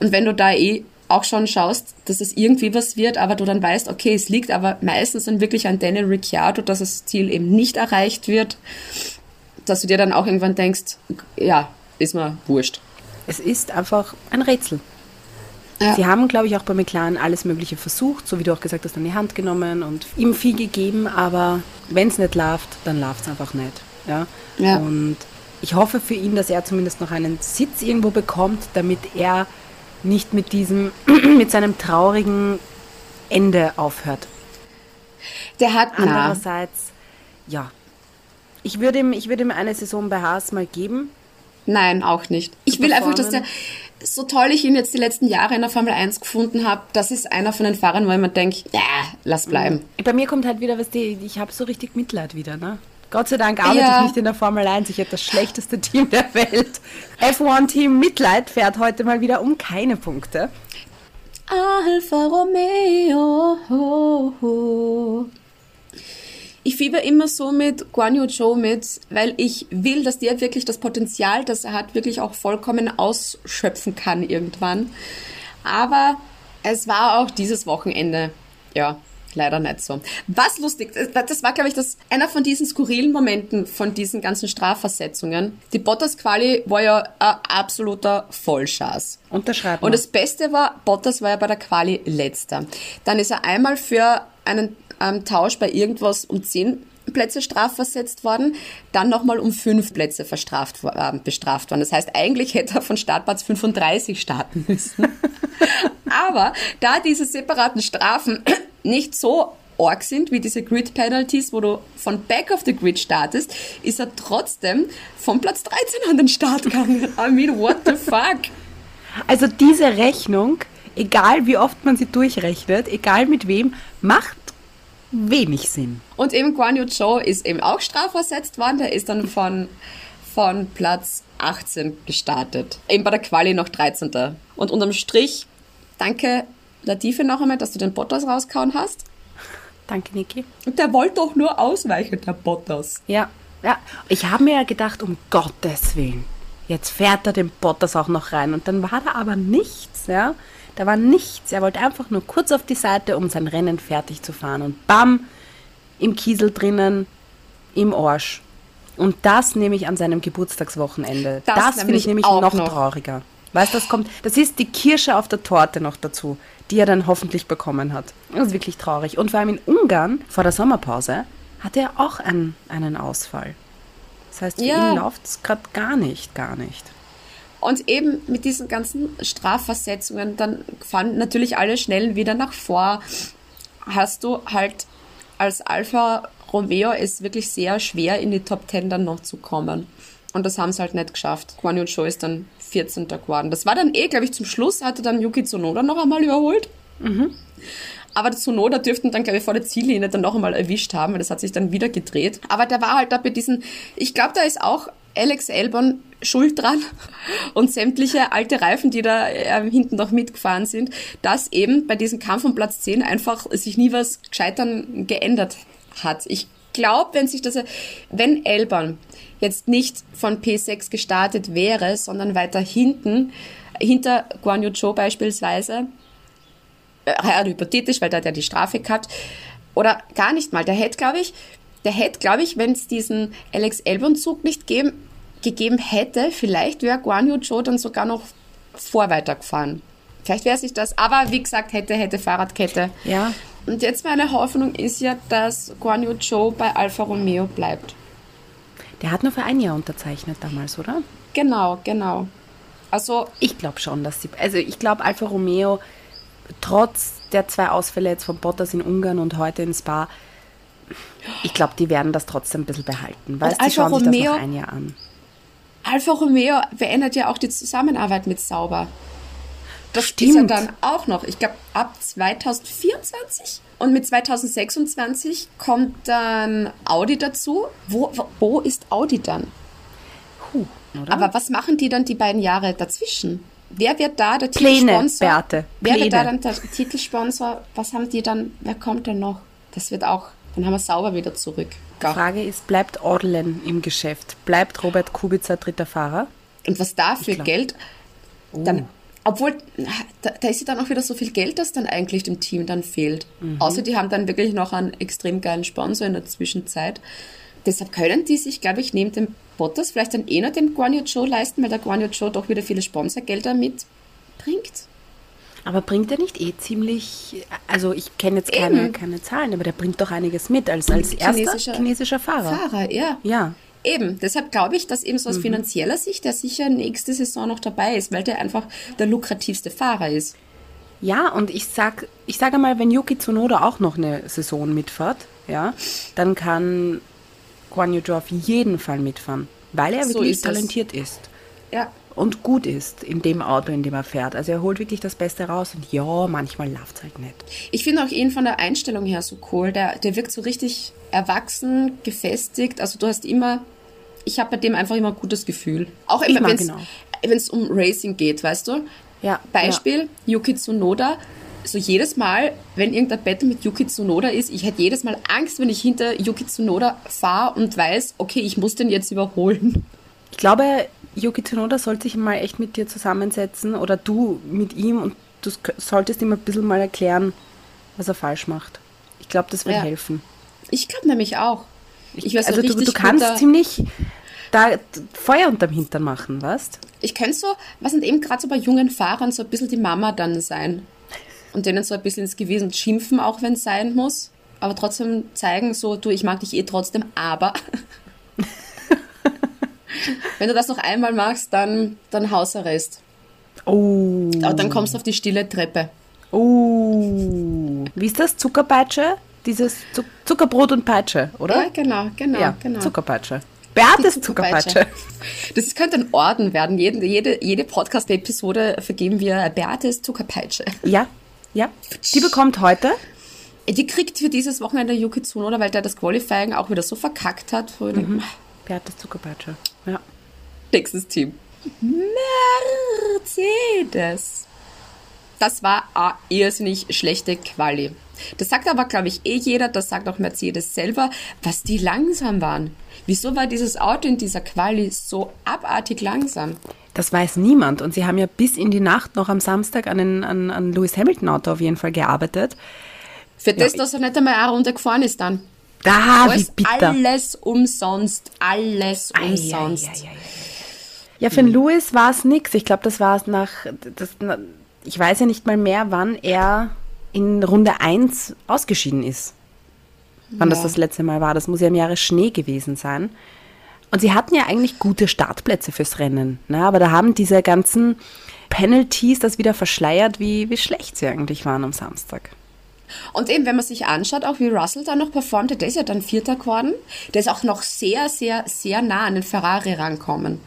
Und wenn du da eh auch schon schaust, dass es irgendwie was wird, aber du dann weißt, okay, es liegt aber meistens dann wirklich an Daniel Ricciardo, dass das Ziel eben nicht erreicht wird, dass du dir dann auch irgendwann denkst, ja, ist mir wurscht. Es ist einfach ein Rätsel. Ja. Sie haben, glaube ich, auch bei McLaren alles Mögliche versucht, so wie du auch gesagt hast, an die Hand genommen und ihm viel gegeben, aber wenn es nicht läuft, dann läuft es einfach nicht. Ja? ja? Und ich hoffe für ihn, dass er zumindest noch einen Sitz irgendwo bekommt, damit er nicht mit diesem, mit seinem traurigen Ende aufhört. Der hat andererseits, na. ja, ich würde ihm, ich würde ihm eine Saison bei Haas mal geben. Nein, auch nicht. Ich will einfach, dass der, so toll ich ihn jetzt die letzten Jahre in der Formel 1 gefunden habe, das ist einer von den Fahrern, wo ich mir denke, ja, lass bleiben. Bei mir kommt halt wieder, was die, ich habe so richtig Mitleid wieder, ne? Gott sei Dank arbeite ja. ich nicht in der Formel 1. Ich habe das schlechteste Team der Welt. F1-Team Mitleid fährt heute mal wieder um keine Punkte. Alfa Romeo. Ich fieber immer so mit Guan Yu Zhou mit, weil ich will, dass der wirklich das Potenzial, das er hat, wirklich auch vollkommen ausschöpfen kann irgendwann. Aber es war auch dieses Wochenende, ja, leider nicht so. Was lustig, das war, glaube ich, das, einer von diesen skurrilen Momenten von diesen ganzen Strafversetzungen. Die Bottas-Quali war ja ein absoluter Vollschaß. Unterschreiben. Und das Beste war, Bottas war ja bei der Quali letzter. Dann ist er einmal für einen ähm, Tausch bei irgendwas um 10 Plätze strafversetzt worden, dann nochmal um fünf Plätze verstraft, äh, bestraft worden. Das heißt, eigentlich hätte er von Startplatz 35 starten müssen. Aber da diese separaten Strafen nicht so arg sind wie diese Grid Penalties, wo du von Back of the Grid startest, ist er trotzdem von Platz 13 an den Start gegangen. I mean, what the fuck? Also diese Rechnung, egal wie oft man sie durchrechnet, egal mit wem, macht wenig Sinn. Und eben Guan Yu Zhou ist eben auch strafversetzt worden. Der ist dann von, von Platz 18 gestartet. Eben bei der Quali noch 13. Und unterm Strich, danke Latife noch einmal, dass du den Bottas rauskauen hast. Danke, Niki. Und der wollte doch nur ausweichen, der Bottas. Ja, ja. Ich habe mir ja gedacht, um Gottes Willen, jetzt fährt er den Bottas auch noch rein. Und dann war da aber nichts, ja. Da war nichts. Er wollte einfach nur kurz auf die Seite, um sein Rennen fertig zu fahren. Und bam, im Kiesel drinnen, im Arsch. Und das nehme ich an seinem Geburtstagswochenende. Das, das finde ich nämlich noch, noch trauriger. Weißt du, das kommt, das ist die Kirsche auf der Torte noch dazu, die er dann hoffentlich bekommen hat. Das ist wirklich traurig. Und vor allem in Ungarn vor der Sommerpause hatte er auch einen, einen Ausfall. Das heißt, für Ja. ihn läuft es gerade gar nicht, gar nicht. Und eben mit diesen ganzen Strafversetzungen, dann fahren natürlich alle schnell wieder nach vor. Hast du halt als Alfa Romeo es wirklich sehr schwer, in die Top Ten dann noch zu kommen. Und das haben sie halt nicht geschafft. Guan Yu Zhou ist dann 14. geworden. Das war dann eh, glaube ich, zum Schluss hatte dann Yuki Tsunoda noch einmal überholt. Aber der Tsunoda dürften dann, glaube ich, vor der Ziellinie dann noch einmal erwischt haben, weil das hat sich dann wieder gedreht. Aber der war halt da bei diesen, ich glaube, da ist auch Alex Albon schuld dran und sämtliche alte Reifen, die da äh, hinten noch mitgefahren sind, dass eben bei diesem Kampf um Platz 10 einfach sich nie was gescheitern geändert hat. Ich glaube, wenn sich das, wenn Albon jetzt nicht von P6 gestartet wäre, sondern weiter hinten, hinter Guan Yu Zhou beispielsweise, äh, ja, hypothetisch, weil da hat er die Strafe gehabt. Oder gar nicht mal. Der hätte, glaube ich, der hätte, glaube ich, wenn es diesen Alex Elbon-Zug nicht geben, gegeben hätte, vielleicht wäre Guan Yu Zhou dann sogar noch vor weitergefahren. Vielleicht wäre sich das, aber wie gesagt, hätte, hätte Fahrradkette. Ja, Und jetzt meine Hoffnung ist ja, dass Guan Yu Zhou bei Alfa Romeo bleibt. der hat nur für ein Jahr unterzeichnet damals, oder? Genau, genau. Also, Ich glaube schon, dass sie. Also ich glaube, Alfa Romeo, trotz der zwei Ausfälle jetzt von Bottas in Ungarn und heute in Spa, ich glaube, die werden das trotzdem ein bisschen behalten. Weil sie schauen sich das Romeo- noch ein Jahr an. Alfa Romeo beendet ja auch die Zusammenarbeit mit Sauber. Das ist ja Stimmt. dann auch noch, ich glaube, ab 2024 und mit 2026 kommt dann Audi dazu. Wo, wo, ist Audi dann? Oder? Aber was machen die dann die beiden Jahre dazwischen? Wer wird da der Pläne, Titelsponsor? Beate, Wer wird da Pläne. dann der Titelsponsor? Was haben die dann? Wer kommt denn noch? Das wird auch, dann haben wir sauber wieder zurück. Die Frage ist, bleibt Orlen im Geschäft? Bleibt Robert Kubica dritter Fahrer? Und was da für Geld Oh. Obwohl, da, da ist ja dann auch wieder so viel Geld, das dann eigentlich dem Team dann fehlt. Mhm. Außer die haben dann wirklich noch einen extrem geilen Sponsor in der Zwischenzeit. Deshalb können die sich, glaube ich, neben dem Bottas vielleicht dann eh noch den Guan Yu Zhou leisten, weil der Guan Yu Zhou doch wieder viele Sponsorgelder mitbringt. Aber bringt er nicht eh ziemlich, also ich kenne jetzt keine, Eben. keine Zahlen, aber der bringt doch einiges mit als, als erster Chinesischer- chinesischer Fahrer. Fahrer, ja. Ja, Eben, deshalb glaube ich, dass eben so aus Mhm. finanzieller Sicht der sicher nächste Saison noch dabei ist, weil der einfach der lukrativste Fahrer ist. Ja, und ich sag, ich sage mal, wenn Yuki Tsunoda auch noch eine Saison mitfährt, ja, dann kann Guan Yu Zhou auf jeden Fall mitfahren, weil er So wirklich ist es. talentiert ist Ja, und gut ist in dem Auto, in dem er fährt. Also er holt wirklich das Beste raus und ja, manchmal läuft es halt nicht. Ich finde auch ihn von der Einstellung her so cool. Der, der wirkt so richtig erwachsen, gefestigt. Also du hast immer, ich habe bei dem einfach immer ein gutes Gefühl. Auch immer, wenn es es um Racing geht, weißt du? Ja, Beispiel, Yuki Tsunoda. So jedes Mal, wenn irgendein Battle mit Yuki Tsunoda ist, ich hätte jedes Mal Angst, wenn ich hinter Yuki Tsunoda fahre und weiß, okay, ich muss den jetzt überholen. Ich glaube, Yuki Tsunoda sollte sich mal echt mit dir zusammensetzen oder du mit ihm und du solltest ihm ein bisschen mal erklären, was er falsch macht. Ich glaube, das wird Ja. helfen. Ich glaube nämlich auch. Ich so also du, du kannst ziemlich da Feuer unterm Hintern machen, weißt? Ich könnte so, was sind eben gerade so bei jungen Fahrern, so ein bisschen die Mama dann sein. Und denen so ein bisschen ins Gewissen schimpfen, auch wenn es sein muss. Aber trotzdem zeigen, so, du, ich mag dich eh trotzdem, aber. Wenn du das noch einmal machst, dann, dann Hausarrest. Oh. Aber dann kommst du auf die stille Treppe. Oh. Wie ist das? Zuckerpeitsche? Dieses Zuck Zuckerbrot und Peitsche, oder? Ja, genau, genau, Ja, genau. Zuckerpeitsche. Beates Die Zuckerpeitsche. Das könnte ein Orden werden. Jede, jede, jede Podcast-Episode vergeben wir Beates Zuckerpeitsche. Ja, ja. Die bekommt heute. Die kriegt für dieses Wochenende Yuki Tsunoda, weil der das Qualifying auch wieder so verkackt hat. Denke, Beates Zuckerpeitsche. Ja. Nächstes Team. Mercedes. Das war eine irrsinnig schlechte Quali. Das sagt aber, glaube ich, eh jeder, das sagt auch Mercedes selber, was die langsam waren. Wieso war dieses Auto in dieser Quali so abartig langsam? Das weiß niemand. Und sie haben ja bis in die Nacht noch am Samstag an, den, an, an Lewis Hamilton Auto auf jeden Fall gearbeitet. Für das, dass er nicht einmal eine Runde gefahren ist dann. Da, wie Alles, bitter. alles umsonst. Alles umsonst. Ja, für den Lewis war es nix. Ich glaube, das war es nach. Das, ich weiß ja nicht mal mehr, wann er in Runde 1 ausgeschieden ist. wann das Ja. das letzte Mal war. Das muss ja im Jahre Schnee gewesen sein. Und sie hatten ja eigentlich gute Startplätze fürs Rennen. Ne? Aber da haben diese ganzen Penalties das wieder verschleiert, wie, wie schlecht sie eigentlich waren am Samstag. Und eben, wenn man sich anschaut, auch wie Russell da noch performt hat, der ist ja dann Vierter geworden. Der ist auch noch sehr, sehr, sehr nah an den Ferrari rankommen.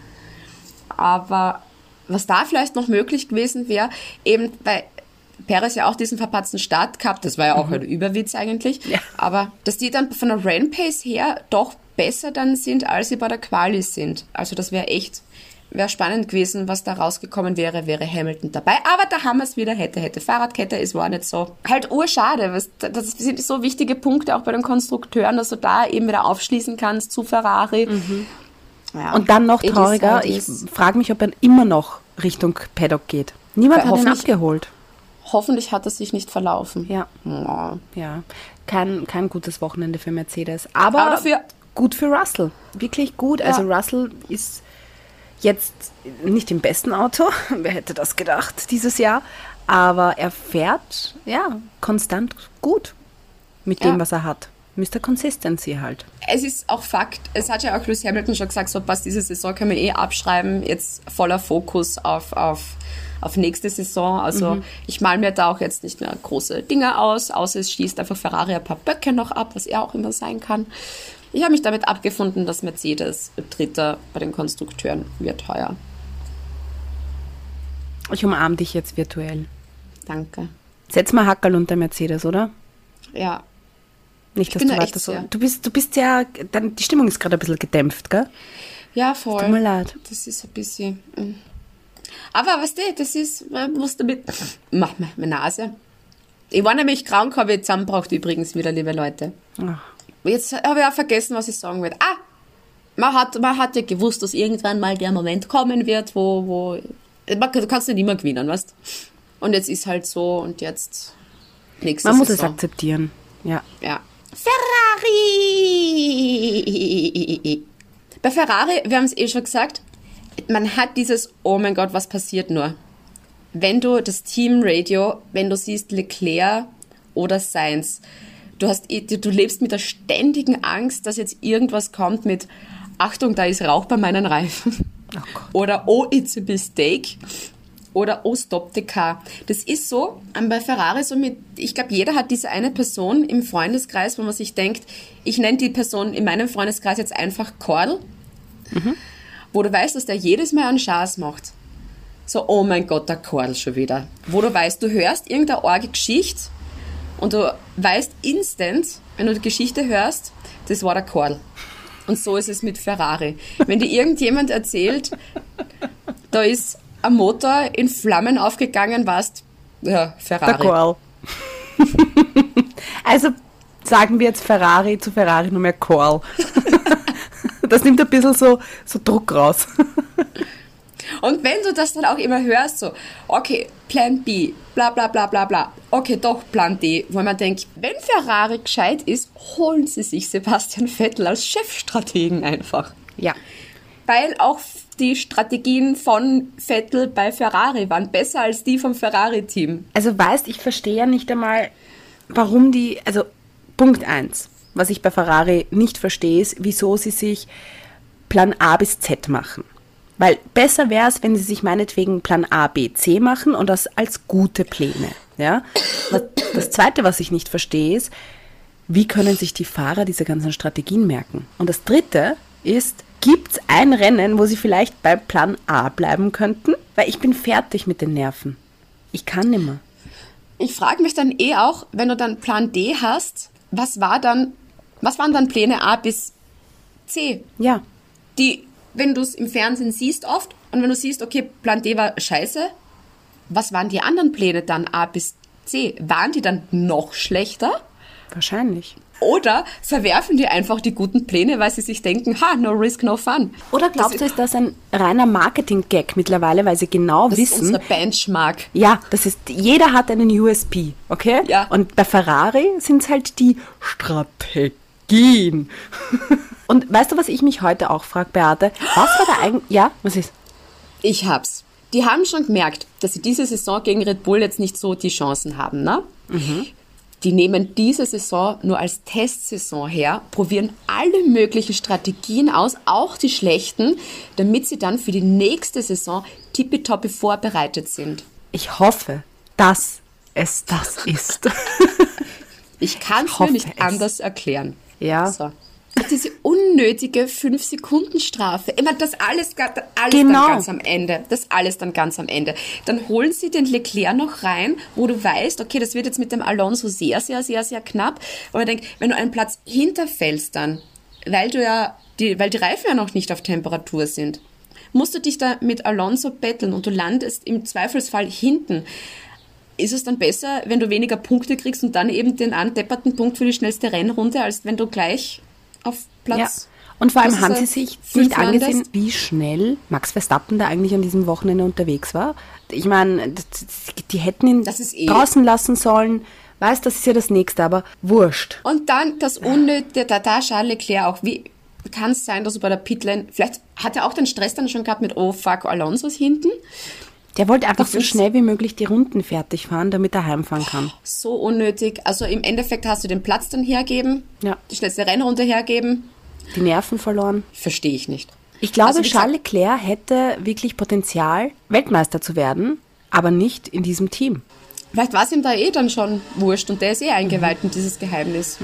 Aber was da vielleicht noch möglich gewesen wäre, eben, weil Perez ja auch diesen verpatzten Start gehabt, das war ja auch ein Überwitz eigentlich, Ja. aber dass die dann von der Rain-Pace her doch besser dann sind, als sie bei der Quali sind. Also das wäre echt, wäre spannend gewesen, was da rausgekommen wäre, wäre Hamilton dabei. Aber da haben wir es wieder, hätte, hätte Fahrradkette, es war nicht so. Halt urschade, was- das sind so wichtige Punkte auch bei den Konstrukteuren, dass du da eben wieder aufschließen kannst zu Ferrari. Ja. Und dann noch trauriger, ich frage mich, ob er immer noch Richtung Paddock geht. Niemand Weil hat ihn abgeholt. Hoffentlich hat er sich nicht verlaufen. Ja, Ja. ja. Kein, kein gutes Wochenende für Mercedes. Aber, Aber dafür- gut für Russell. Wirklich gut. Ja. Also Russell ist jetzt nicht im besten Auto. Wer hätte das gedacht dieses Jahr? Aber er fährt, ja, konstant gut mit Ja. dem, was er hat. Mr. Consistency halt. Es ist auch Fakt, es hat ja auch Lewis Hamilton schon gesagt, so passt, diese Saison können wir eh abschreiben, jetzt voller Fokus auf, auf, auf nächste Saison. Also ich mal mir da auch jetzt nicht mehr große Dinge aus, außer es schießt einfach Ferrari ein paar Böcke noch ab, was er auch immer sein kann. Ich habe mich damit abgefunden, dass Mercedes Dritter bei den Konstrukteuren wird heuer. Ich umarme dich jetzt virtuell. Danke. Setz mal Hackerl unter Mercedes, oder? Ja, Nicht, dass du da weiter so. sehr- Du bist, du bist ja, dann, die Stimmung ist gerade ein bisschen gedämpft, gell? ja voll. Tut mir leid. Das ist ein bisschen. mm. Aber weißt du, das ist, man muss damit. Mach mal, meine Nase. Ich war nämlich krank, habe ich zusammengebracht übrigens wieder, liebe Leute. Ach. Jetzt habe ich auch vergessen, was ich sagen wollte. Ah! Man hat, man hat ja gewusst, dass irgendwann mal der Moment kommen wird, wo, wo. Man, du kannst nicht immer gewinnen, weißt Und jetzt ist halt so und jetzt. Nächste Man muss es Saison. akzeptieren. Ja. Ja. Ferrari! Bei Ferrari, wir haben es eh schon gesagt, man hat dieses, oh mein Gott, was passiert nur? Wenn du das Teamradio, wenn du siehst Leclerc oder Sainz, du, hast, du lebst mit der ständigen Angst, dass jetzt irgendwas kommt mit, Achtung, da ist Rauch bei meinen Reifen. Oder, oh, it's a mistake. Oder, oh, stop the car. Das ist so, ähm, bei Ferrari so mit, ich glaube, jeder hat diese eine Person im Freundeskreis, wo man sich denkt, ich nenne die Person in meinem Freundeskreis jetzt einfach Cordel, wo du weißt, dass der jedes Mal einen Schaß macht. So, oh mein Gott, der Cordel schon wieder. Wo du weißt, du hörst irgendeine orge Geschichte und du weißt instant, wenn du die Geschichte hörst, das war der Cordel. Und so ist es mit Ferrari. Wenn dir irgendjemand erzählt, da ist ein Motor in Flammen aufgegangen, warst, ja, Der Ferrari. Coral. also sagen wir jetzt Ferrari zu Ferrari nur mehr Coral. das nimmt ein bisschen so, so Druck raus. Und wenn du das dann auch immer hörst, so, okay, Plan B, bla bla bla bla bla, okay, doch Plan D, wo man denkt, wenn Ferrari gescheit ist, holen sie sich Sebastian Vettel als Chefstrategen einfach. ja. Weil auch die Strategien von Vettel bei Ferrari waren besser als die vom Ferrari-Team. Also weißt, ich verstehe ja nicht einmal, warum die, also Punkt eins, was ich bei Ferrari nicht verstehe, ist, wieso sie sich Plan A bis Z machen. Weil besser wäre es, wenn sie sich meinetwegen Plan A, B, C machen und das als gute Pläne. Ja? Das Zweite, was ich nicht verstehe, ist, wie können sich die Fahrer diese ganzen Strategien merken? Und das Dritte ist, gibt es ein Rennen, wo sie vielleicht bei Plan A bleiben könnten? Weil ich bin fertig mit den Nerven. Ich kann nimmer. Ich frage mich dann eh auch, wenn du dann Plan D hast, was war dann, was waren dann Pläne A bis C? Ja, Die, wenn du es im Fernsehen siehst oft und wenn du siehst, okay, Plan D war scheiße, was waren die anderen Pläne dann A bis C? Waren die dann noch schlechter? wahrscheinlich. Oder verwerfen die einfach die guten Pläne, weil sie sich denken, ha, no risk, no fun. Oder glaubst du, ist das ein reiner Marketing-Gag mittlerweile, weil sie genau das ist wissen, unser Benchmark. ja, das ist, jeder hat einen USP, okay? Ja. Und bei Ferrari sind es halt die Strategien. Und weißt du, was ich mich heute auch frage, Beate? Was war da eigentlich, ja, was ist? Ich hab's. Die haben schon gemerkt, dass sie diese Saison gegen Red Bull jetzt nicht so die Chancen haben, ne? Die nehmen diese Saison nur als Testsaison her, probieren alle möglichen Strategien aus, auch die schlechten, damit sie dann für die nächste Saison tippitoppi vorbereitet sind. Ich hoffe, dass es das ist. Ich kann es mir nicht es. anders erklären. Ja. So. Diese unnötige 5-Sekunden-Strafe. Immer das alles, alles Genau. dann ganz am Ende. Das alles dann ganz am Ende. Dann holen sie den Leclerc noch rein, wo du weißt, okay, das wird jetzt mit dem Alonso sehr, sehr, sehr, sehr knapp. Aber ich denke, wenn du einen Platz hinterfällst dann, weil du ja, die, weil die Reifen ja noch nicht auf Temperatur sind, musst du dich da mit Alonso betteln und du landest im Zweifelsfall hinten. Ist es dann besser, wenn du weniger Punkte kriegst und dann eben den andepperten Punkt für die schnellste Rennrunde, als wenn du gleich auf Ja. Platz Und vor allem haben ist sie er, sich nicht angesehen, landest? wie schnell Max Verstappen da eigentlich an diesem Wochenende unterwegs war. Ich meine, die hätten ihn ist eh- draußen lassen sollen. Weißt, das ist ja das Nächste, aber wurscht. Und dann das Unnötige, da, da Charles Leclerc auch, wie kann es sein, dass du bei der Pitlane, vielleicht hat er auch den Stress dann schon gehabt mit, oh fuck, Alonso ist hinten. Der wollte einfach so schnell wie möglich die Runden fertig fahren, damit er heimfahren kann. So unnötig. Also im Endeffekt hast du den Platz dann hergeben, Ja. die schnellste Rennrunde hergeben. Die Nerven verloren. Verstehe ich nicht. Ich glaube, Also Charles Leclerc hätte wirklich Potenzial, Weltmeister zu werden, aber nicht in diesem Team. Vielleicht war es ihm da eh dann schon wurscht und der ist eh eingeweiht in dieses Geheimnis.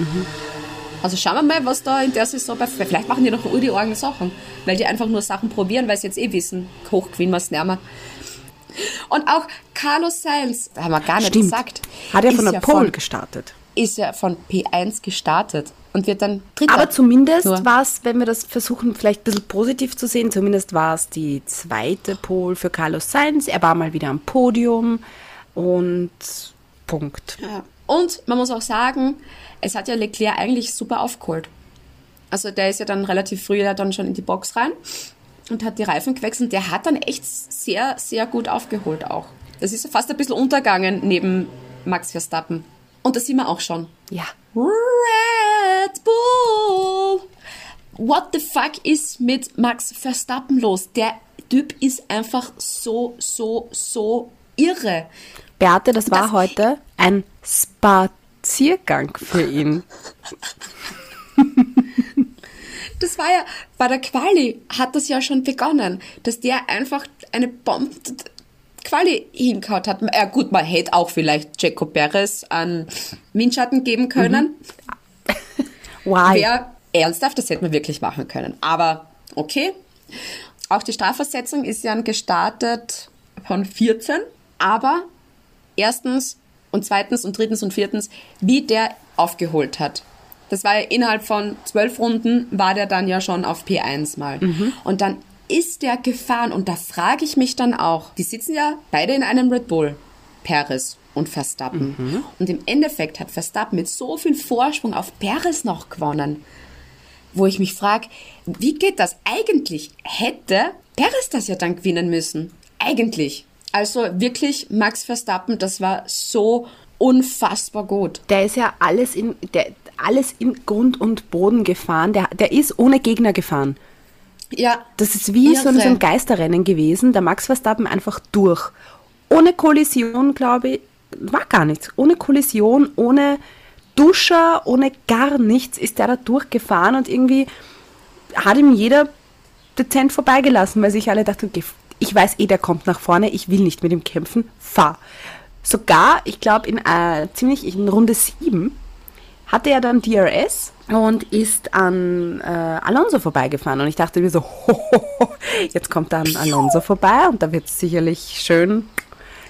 Also schauen wir mal, was da in der Saison bei. Vielleicht machen die noch die Sachen, weil die einfach nur Sachen probieren, weil sie jetzt eh wissen, hochgewinnen wir es nicht mehr. Und auch Carlos Sainz, da haben wir gar nicht Stimmt. gesagt. Hat er von der ja Pole von, gestartet. Ist ja von P1 gestartet und wird dann Dritter. Aber zumindest war es, wenn wir das versuchen, vielleicht ein bisschen positiv zu sehen, zumindest war es die zweite Pole für Carlos Sainz. Er war mal wieder am Podium und Punkt. Ja. Und man muss auch sagen, es hat ja Leclerc eigentlich super aufgeholt. Also der ist ja dann relativ früh dann schon in die Box rein und hat die Reifen gewechselt. Der hat dann echt sehr, sehr gut aufgeholt auch. Das ist fast ein bisschen untergegangen neben Max Verstappen. Und das sehen wir auch schon. Ja. Red Bull! What the fuck ist mit Max Verstappen los? Der Typ ist einfach so, so, so irre. Beate, das war Das- heute ein Spaziergang für ihn. Das war ja, bei der Quali hat das ja schon begonnen, dass der einfach eine Bombe Quali hingehauen hat. Ja gut, man hätte auch vielleicht Jaco Perez an Windschatten geben können. Why? Wäre ernsthaft, das hätte man wirklich machen können. Aber okay. Auch die Strafversetzung ist ja gestartet von 14. Aber erstens und zweitens und drittens und viertens, wie der aufgeholt hat. Das war ja innerhalb von zwölf Runden, war der dann ja schon auf P1 mal. Und dann ist der gefahren und da frage ich mich dann auch, die sitzen ja beide in einem Red Bull, Perez und Verstappen. Und im Endeffekt hat Verstappen mit so viel Vorsprung auf Perez noch gewonnen wo ich mich frage, wie geht das? Eigentlich hätte Perez das ja dann gewinnen müssen. Eigentlich. Also wirklich, Max Verstappen, das war so unfassbar gut. Der ist ja alles in, der, alles in Grund und Boden gefahren. Der, der ist ohne Gegner gefahren. Ja, Das ist wie so, ein- so ein Geisterrennen gewesen. Der Max Verstappen einfach durch. Ohne Kollision, glaube ich, war gar nichts. Ohne Kollision, ohne Duscher, ohne gar nichts ist der da durchgefahren und irgendwie hat ihm jeder dezent vorbeigelassen, weil sich alle dachten, ich weiß eh, der kommt nach vorne, ich will nicht mit ihm kämpfen, fahr. Sogar, ich glaube, in äh, ziemlich in Runde 7 hatte er dann DRS und ist an äh, Alonso vorbeigefahren. Und ich dachte mir so, jetzt kommt dann Alonso vorbei und da wird es sicherlich schön,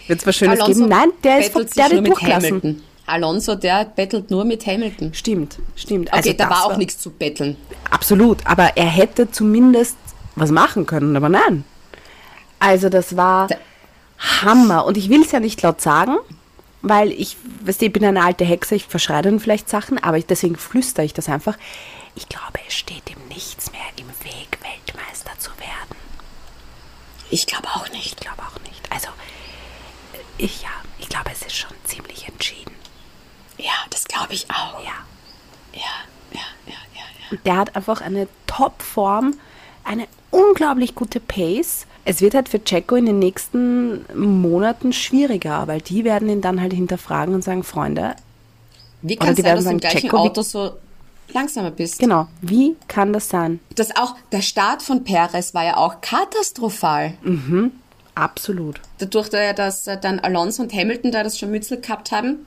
wird es was Schönes geben. Nein, der ist bettelt der hat durchgelassen. Hamilton. Alonso, der bettelt nur mit Hamilton. Stimmt, stimmt. Okay, Also da war auch nichts zu betteln. Absolut, aber er hätte zumindest was machen können, aber nein. Also das war Da- Hammer. Und ich will es ja nicht laut sagen, weil ich, weißt du, ich bin eine alte Hexe, ich verschreie dann vielleicht Sachen, aber ich, deswegen flüstere ich das einfach. Ich glaube, es steht ihm nichts mehr im Weg, Weltmeister zu werden. Ich glaube auch Ich nicht. glaube auch nicht. Also, ich ja, ich glaube, es ist schon ziemlich entschieden. Ja, das glaube ich auch. Ja. Ja, ja, ja, ja, ja. Der hat einfach eine Top-Form, eine unglaublich gute Pace. Es wird halt für Checo in den nächsten Monaten schwieriger, weil die werden ihn dann halt hinterfragen und sagen, Freunde, Wie kann es sein, dass du im gleichen Checo, Auto so langsamer bist? Genau. Wie kann das sein? Das auch, der Start von Perez war ja auch katastrophal. Absolut. Dadurch, da- dass äh, dann Alonso und Hamilton da das schon Mützel gehabt haben,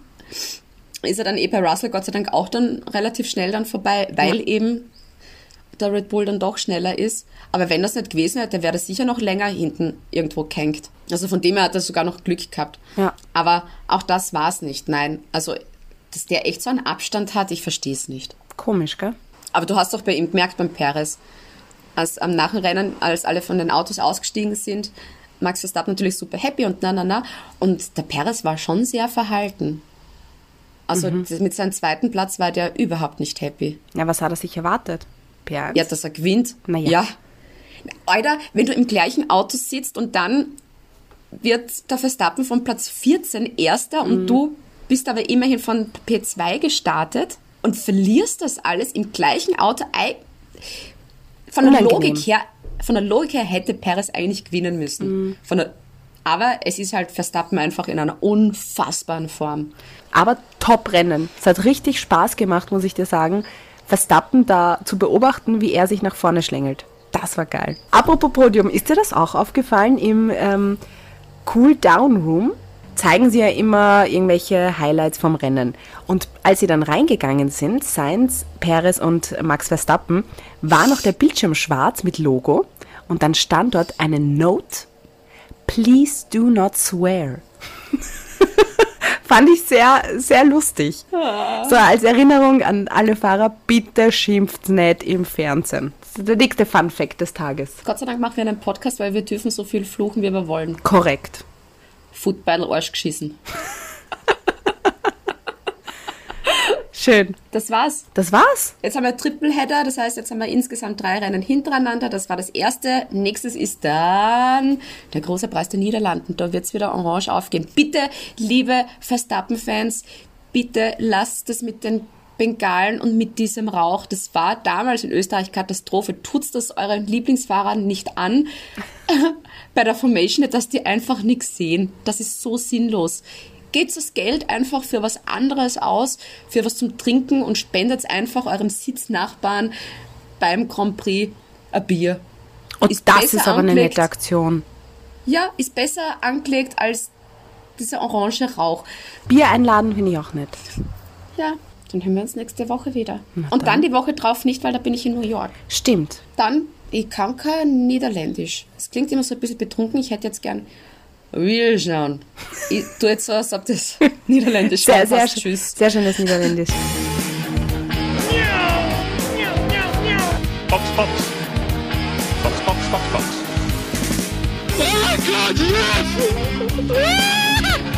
ist er dann eh bei Russell Gott sei Dank auch dann relativ schnell dann vorbei, weil eben der Red Bull dann doch schneller ist. Aber wenn das nicht gewesen hätte, wäre das sicher noch länger hinten irgendwo gehängt. Also von dem her hat er sogar noch Glück gehabt. Ja. Aber auch das war's nicht. Nein, also dass der echt so einen Abstand hat, ich verstehe es nicht. Komisch, gell? Aber du hast doch bei ihm gemerkt, beim Perez, als am Nachrennen, als alle von den Autos ausgestiegen sind, Max Verstappen natürlich super happy und na, na, na. Und der Perez war schon sehr verhalten. Also Mhm. mit seinem zweiten Platz war der überhaupt nicht happy. Ja, was hat er sich erwartet? P1? Ja, dass er gewinnt. Na ja. ja. Alter, wenn du im gleichen Auto sitzt und dann wird der Verstappen von Platz 14 Erster Mhm. und du bist aber immerhin von P2 gestartet und verlierst das alles im gleichen Auto. Von der Unangenehm. Logik her, von der Logik her hätte Perez eigentlich gewinnen müssen. Mhm. Von der, aber es ist halt Verstappen einfach in einer unfassbaren Form. Aber Top-Rennen. Es hat richtig Spaß gemacht, muss ich dir sagen, Verstappen da zu beobachten, wie er sich nach vorne schlängelt. Das war geil. Apropos Podium, ist dir das auch aufgefallen? Im ähm, Cool-Down-Room zeigen sie ja immer irgendwelche Highlights vom Rennen. Und als sie dann reingegangen sind, Sainz, Perez und Max Verstappen, war noch der Bildschirm schwarz mit Logo und dann stand dort eine Note, Please do not swear. Fand ich sehr, sehr lustig. So als Erinnerung an alle Fahrer, bitte schimpft nicht im Fernsehen. Das ist der nächste Fun Fact des Tages. Gott sei Dank machen wir einen Podcast, weil wir dürfen so viel fluchen, wie wir wollen. Korrekt. Football Arsch geschissen. Schön. Das war's. Das war's. Jetzt haben wir Tripleheader, das heißt, jetzt haben wir insgesamt drei Rennen hintereinander. Das war das erste. Nächstes ist dann der große Preis der Niederlanden. Da wird's wieder orange aufgehen. Bitte, liebe Verstappen-Fans, bitte lasst es mit den Bengalen und mit diesem Rauch. Das war damals in Österreich Katastrophe. Tut's das euren Lieblingsfahrern nicht an bei der Formation, dass die einfach nichts sehen. Das ist so sinnlos. Gebt das Geld einfach für was anderes aus, für was zum Trinken und spendet einfach eurem Sitznachbarn beim Grand Prix ein Bier. Und Ist das ist aber eine angelegt. nette Aktion. Ja, ist besser angelegt als dieser orange Rauch. Bier einladen finde ich auch nett. Ja, dann hören wir uns nächste Woche wieder. und dann die Woche drauf nicht, weil da bin ich in New York. Stimmt. Dann, ich kann kein Niederländisch. Es klingt immer so ein bisschen betrunken. Ich hätte jetzt gern wir schauen. Ich tue jetzt so, als ob das Niederländisch Sehr, sehr, schön- Tschüss. sehr schönes Niederländisch. Box, Box. Box, Box, Box, Box.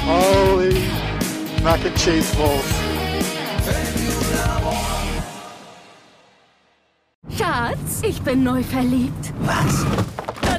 Holy mac and cheese balls. Schatz, ich bin neu verliebt. Was?